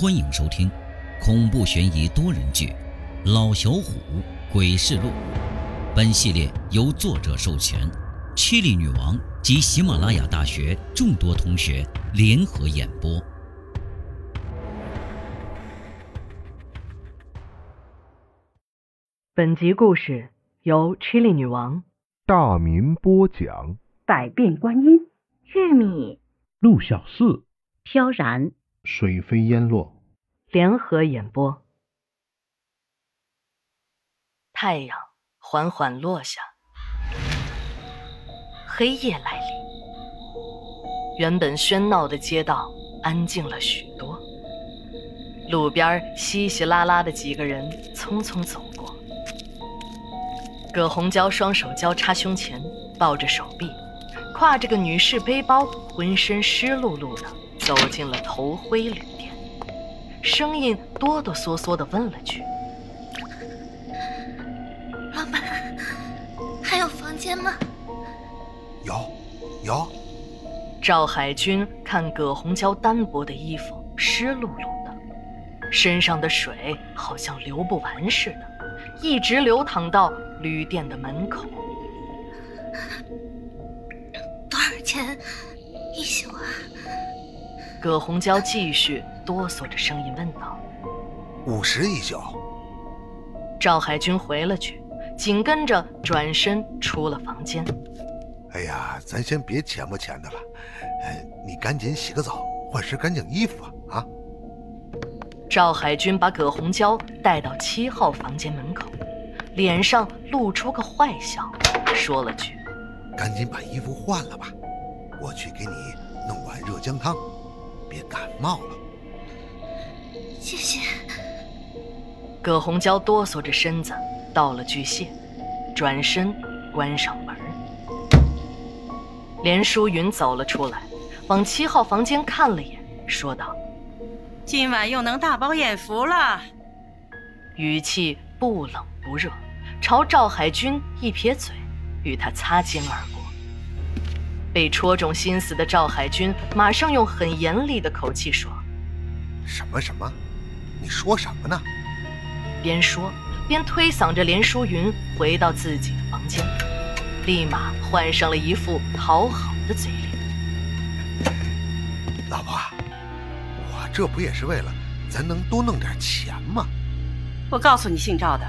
欢迎收听恐怖悬疑多人剧《老小虎鬼事录》。本系列由作者授权，七里女王及喜马拉雅大学众多同学联合演播。本集故事由 Chili 女王大民播讲，百变观音、玉米、陆小四飘然、水飞烟落。联合演播。太阳缓缓落下，黑夜来临。原本喧闹的街道安静了许多，路边稀稀拉拉的几个人匆匆走过。葛红娇双手交叉胸前，抱着手臂，挎着个女士背包，浑身湿漉漉的走进了头盔旅店，声音哆哆嗦嗦的问了句。老板，还有房间吗？有，有。赵海军看葛红娇单薄的衣服湿漉漉的，身上的水好像流不完似的，一直流淌到旅店的门口。多少钱？葛红娇继续哆嗦着声音问道。五十一宿。赵海军回了句，紧跟着转身出了房间。哎呀，咱先别钱不钱的了，呃，你赶紧洗个澡，换身干净衣服啊！啊。赵海军把葛红娇带到七号房间门口，脸上露出个坏笑，说了句：“赶紧把衣服换了吧，我去给你弄碗热姜汤，别感冒了。”谢谢。葛红娇哆嗦着身子道了句谢，转身关上门。连淑云走了出来，往七号房间看了眼，说道：“今晚又能大饱眼福了。”语气不冷不热，朝赵海军一撇嘴，与他擦肩而过。被戳中心思的赵海军马上用很严厉的口气说：“什么什么？你说什么呢？”边说边推搡着连淑云回到自己的房间。立马换上了一副讨好的嘴脸。老婆，我这不也是为了咱能多弄点钱吗？我告诉你，姓赵的，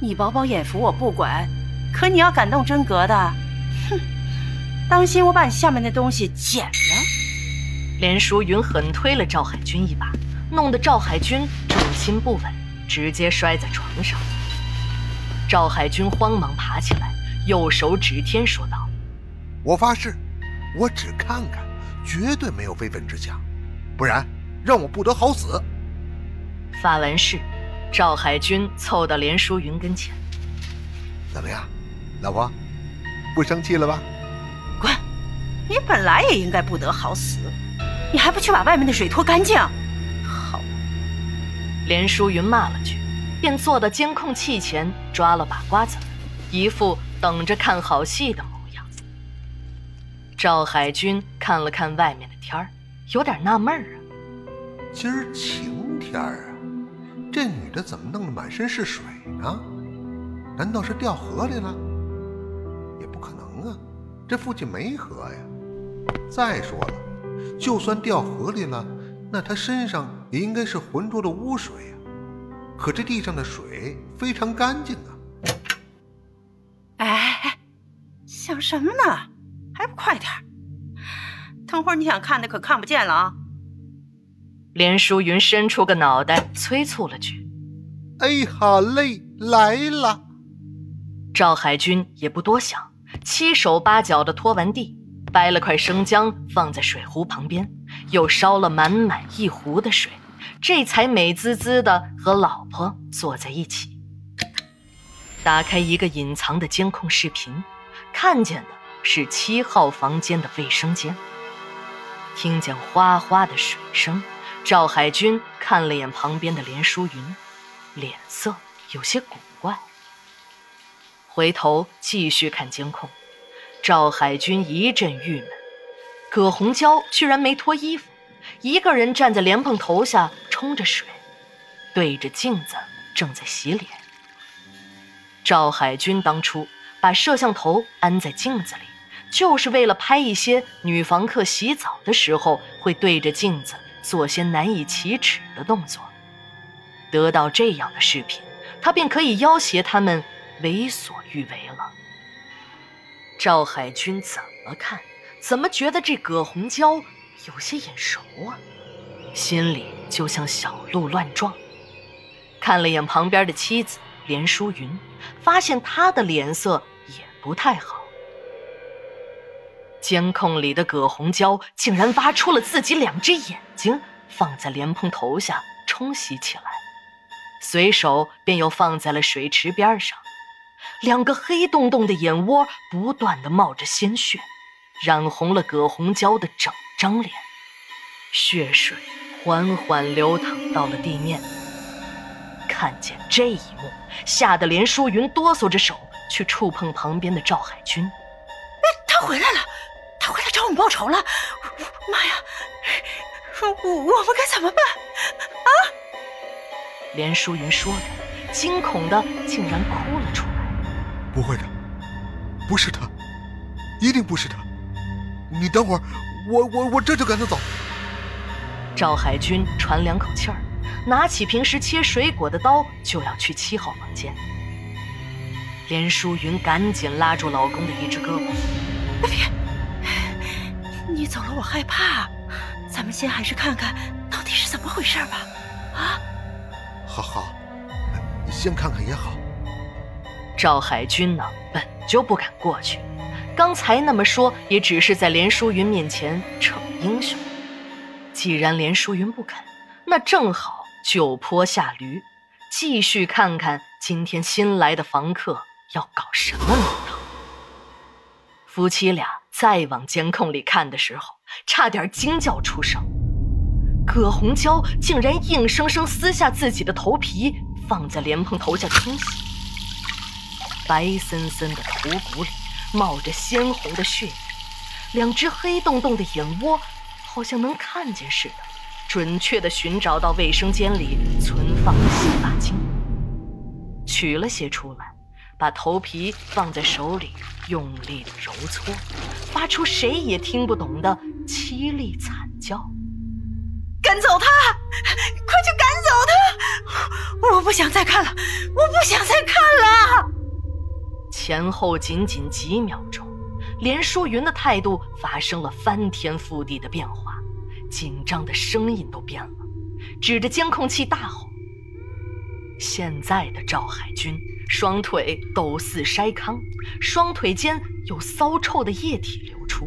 你饱饱眼福我不管，可你要敢动真格的，哼，当心我把你下面的东西剪了。连淑云狠推了赵海军一把，弄得赵海军重心不稳，直接摔在床上。赵海军慌忙爬起来。右手指天说道：“我发誓，我只看看，绝对没有非分之想，不然让我不得好死。”发完誓，赵海军凑到连淑云跟前：“怎么样，老婆，不生气了吧？”“滚！你本来也应该不得好死，你还不去把外面的水拖干净？”好。连淑云骂了句，便坐到监控器前抓了把瓜子，一副。等着看好戏的模样。赵海军看了看外面的天儿，有点纳闷儿啊。今儿晴天儿啊，这女的怎么弄得满身是水呢？难道是掉河里了？也不可能啊，这附近没河呀。再说了，就算掉河里了，那他身上也应该是浑浊的污水呀。可这地上的水非常干净啊。哎想什么呢？还不快点等会儿你想看的可看不见了啊！连淑云伸出个脑袋，催促了句：“哎，好嘞，来了。”赵海军也不多想，七手八脚的拖完地，掰了块生姜放在水壶旁边，又烧了满满一壶的水，这才美滋滋的和老婆坐在一起，打开一个隐藏的监控视频。看见的是七号房间的卫生间，听见哗哗的水声，赵海军看了眼旁边的连淑云，脸色有些古怪。回头继续看监控，赵海军一阵郁闷：葛红娇居然没脱衣服，一个人站在莲蓬头下冲着水，对着镜子正在洗脸。赵海军当初把摄像头安在镜子里，就是为了拍一些女房客洗澡的时候会对着镜子做些难以启齿的动作。得到这样的视频，他便可以要挟他们为所欲为了。赵海军怎么看，怎么觉得这葛红娇有些眼熟啊，心里就像小鹿乱撞。看了眼旁边的妻子连淑云，发现她的脸色也不太好。监控里的葛红娇竟然挖出了自己两只眼睛，放在莲蓬头下冲洗起来。随手便又放在了水池边上，两个黑洞洞的眼窝不断的冒着鲜血，染红了葛红娇的整张脸，血水缓缓流淌到了地面。看见这一幕，吓得连淑云哆嗦着手去触碰旁边的赵海军。哎，他回来了，他回来找我们报仇了！妈呀，我我们该怎么办？啊！连淑云说着，惊恐的竟然哭。不会的，不是他，一定不是他。你等会儿，我我我这就赶他走。赵海军喘两口气儿，拿起平时切水果的刀就要去七号房间。连淑云赶紧拉住老公的一只胳膊：“别，你走了我害怕。咱们先还是看看到底是怎么回事吧。啊？”好好，先看看也好。赵海军呢，本就不敢过去，刚才那么说，也只是在连淑云面前逞英雄。既然连淑云不肯，那正好就坡下驴，继续看看今天新来的房客要搞什么名堂。夫妻俩再往监控里看的时候，差点惊叫出声。葛红娇竟然硬生生撕下自己的头皮，放在莲蓬头下清洗。白森森的头骨里冒着鲜红的血液，两只黑洞洞的眼窝好像能看见似的，准确地寻找到卫生间里存放的洗发精，取了些出来，把头皮放在手里，用力地揉搓，发出谁也听不懂的凄厉惨叫。赶走他！快去赶走他！我不想再看了，我不想再看了。前后仅仅几秒钟，连淑云的态度发生了翻天覆地的变化，紧张的声音都变了，指着监控器大吼。现在的赵海军双腿抖似筛糠，双腿间有骚臭的液体流出，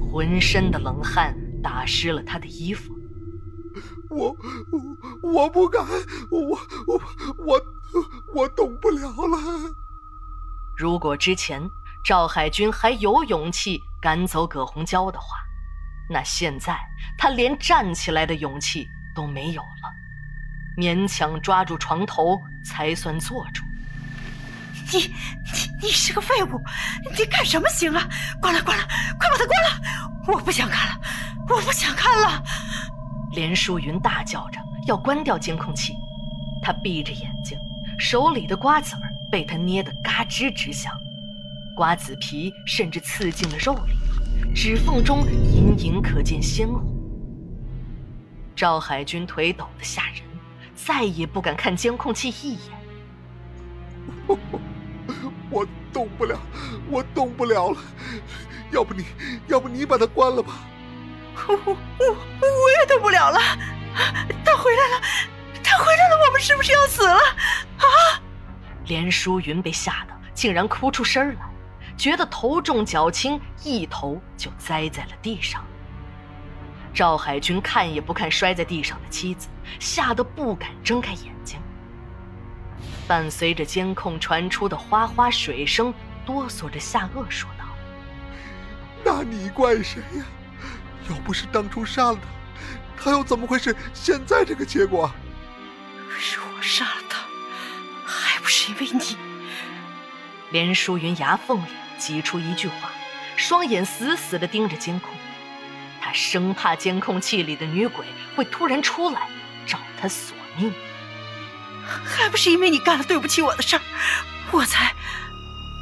浑身的冷汗打湿了他的衣服。我我我不敢，我我我我动不了了。如果之前赵海军还有勇气赶走葛红娇的话，那现在他连站起来的勇气都没有了，勉强抓住床头才算坐住。你你你是个废物！你干什么行啊？关了关了，快把它关了！我不想看了，我不想看了。连淑云大叫着要关掉监控器，她闭着眼睛，手里的瓜子儿被他捏得嘎吱直响，瓜子皮甚至刺进了肉里，指缝中隐隐可见鲜红。赵海军腿抖得吓人，再也不敢看监控器一眼。我动不了，我动不了了，要不你，要不你把它关了吧。我我我也动不了了，他回来了，他回来了，我们是不是要死了？啊！连淑云被吓得竟然哭出声来，觉得头重脚轻，一头就栽在了地上。赵海军看也不看摔在地上的妻子，吓得不敢睁开眼睛。伴随着监控传出的哗哗水声，哆嗦着下颚说道：“那你怪谁呀？”要不是当初杀了他，他又怎么会是现在这个结果？因为你？连淑云牙缝里挤出一句话，双眼死死地盯着监控。她生怕监控器里的女鬼会突然出来找他索命。还不是因为你干了对不起我的事儿，我才……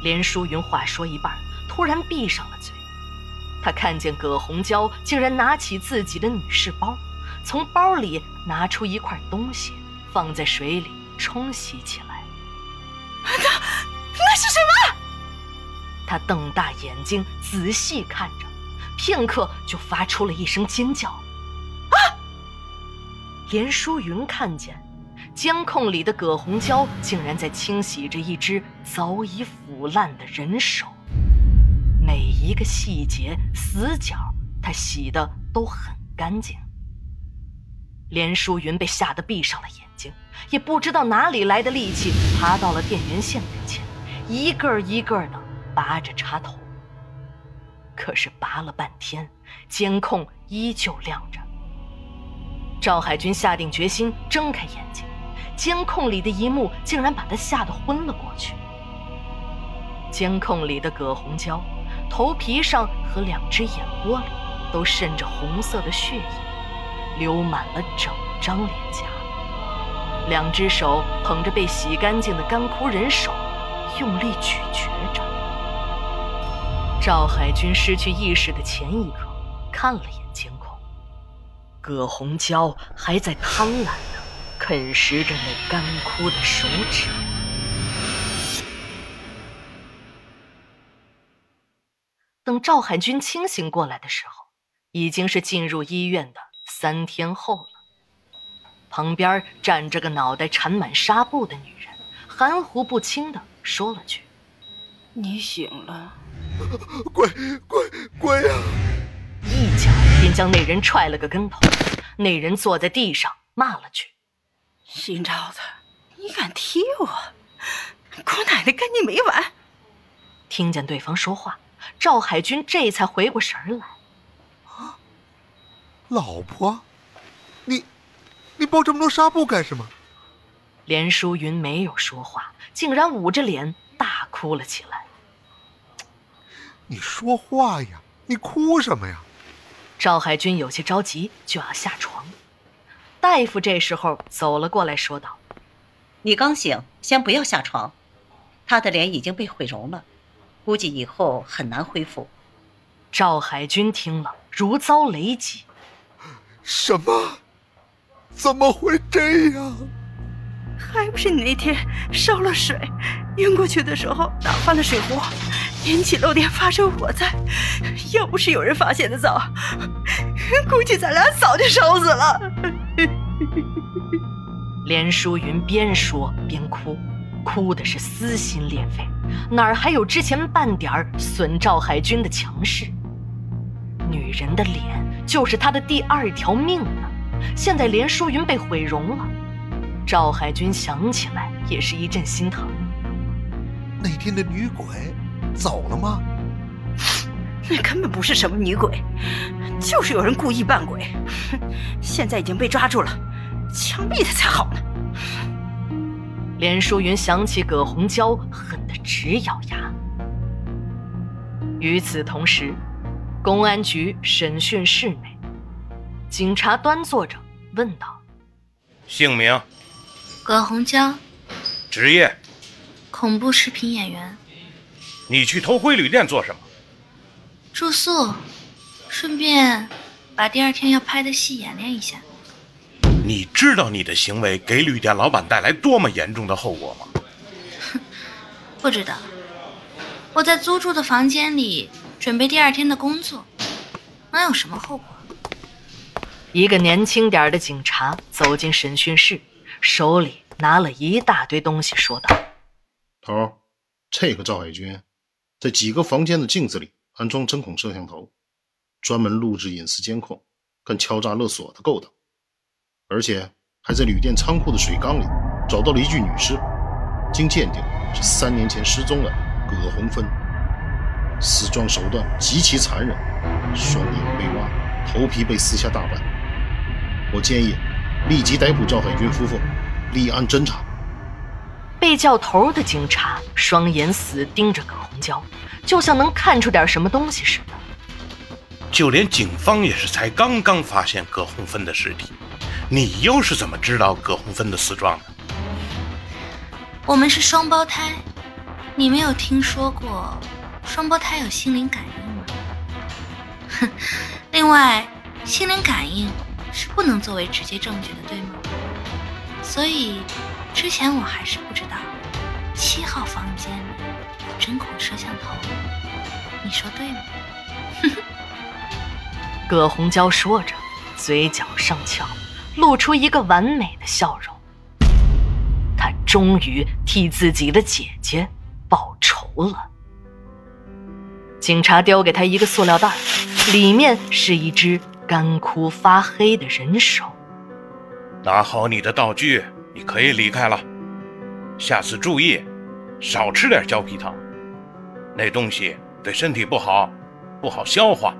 连淑云话说一半，突然闭上了嘴。她看见葛红娇竟然拿起自己的女士包，从包里拿出一块东西，放在水里冲洗起来。那那是什么？他瞪大眼睛仔细看着，片刻就发出了一声尖叫。啊！连淑云看见。监控里的葛红娇竟然在清洗着一只早已腐烂的人手，每一个细节死角，她洗的都很干净。连淑云被吓得闭上了眼睛，也不知道哪里来的力气，爬到了电源线跟前，一个一个的拔着插头。可是拔了半天，监控依旧亮着。赵海军下定决心，睁开眼睛。监控里的一幕竟然把他吓得昏了过去。监控里的葛红娇，头皮上和两只眼窝里都渗着红色的血液，流满了整张脸颊。两只手捧着被洗干净的干枯人手，用力咀嚼着。赵海军失去意识的前一刻，看了眼监控，葛红娇还在贪婪的。啃食着那干枯的手指。等赵海军清醒过来的时候，已经是进入医院的三天后了。旁边站着个脑袋缠满纱布的女人，含糊不清的说了句：“你醒了。”“鬼鬼鬼呀！”一脚便将那人踹了个跟头。那人坐在地上骂了句。姓赵的，你敢踢我？姑奶奶跟你没完！听见对方说话，赵海军这才回过神来。啊，老婆，你，你包这么多纱布干什么？连淑云没有说话，竟然捂着脸大哭了起来。你说话呀！你哭什么呀？赵海军有些着急，就要下床。大夫这时候走了过来，说道：“你刚醒，先不要下床。他的脸已经被毁容了，估计以后很难恢复。”赵海军听了如遭雷击：“什么？怎么会这样？还不是你那天烧了水，晕过去的时候打翻了水壶，引起漏电发生火灾。要不是有人发现的早，估计咱俩早就烧死了。”连淑云边说边哭，哭的是撕心裂肺，哪儿还有之前半点损赵海军的强势？女人的脸就是他的第二条命呢。现在连淑云被毁容了，赵海军想起来也是一阵心疼。那天的女鬼走了吗？那根本不是什么女鬼，就是有人故意扮鬼。现在已经被抓住了，枪毙他才好呢。连淑云想起葛红娇，恨得直咬牙。与此同时，公安局审讯室内，警察端坐着，问道：“姓名？葛红娇。职业？恐怖视频演员。你去偷窥旅店做什么？”住宿，顺便把第二天要拍的戏演练一下。你知道你的行为给旅店老板带来多么严重的后果吗？哼，不知道。我在租住的房间里准备第二天的工作，能有什么后果？一个年轻点的警察走进审讯室，手里拿了一大堆东西，说道：“头，这个赵海军，在几个房间的镜子里。”安装针孔摄像头，专门录制隐私监控，跟敲诈勒索的勾当，而且还在旅店仓库的水缸里找到了一具女尸，经鉴定是三年前失踪的葛红芬，死状手段极其残忍，双眼被挖，头皮被撕下大半。我建议立即逮捕赵海军夫妇，立案侦查。被叫头的警察双眼死盯着葛红娇。就像能看出点什么东西似的。就连警方也是才刚刚发现葛红芬的尸体，你又是怎么知道葛红芬的死状的？我们是双胞胎，你没有听说过双胞胎有心灵感应吗？哼，另外，心灵感应是不能作为直接证据的，对吗？所以，之前我还是不知道七号房间有针孔摄像头，你说对吗？葛红娇说着，嘴角上翘，露出一个完美的笑容。他终于替自己的姐姐报仇了。警察丢给他一个塑料袋，里面是一只干枯发黑的人手。拿好你的道具，你可以离开了。下次注意，少吃点胶皮糖，那东西对身体不好，不好消化。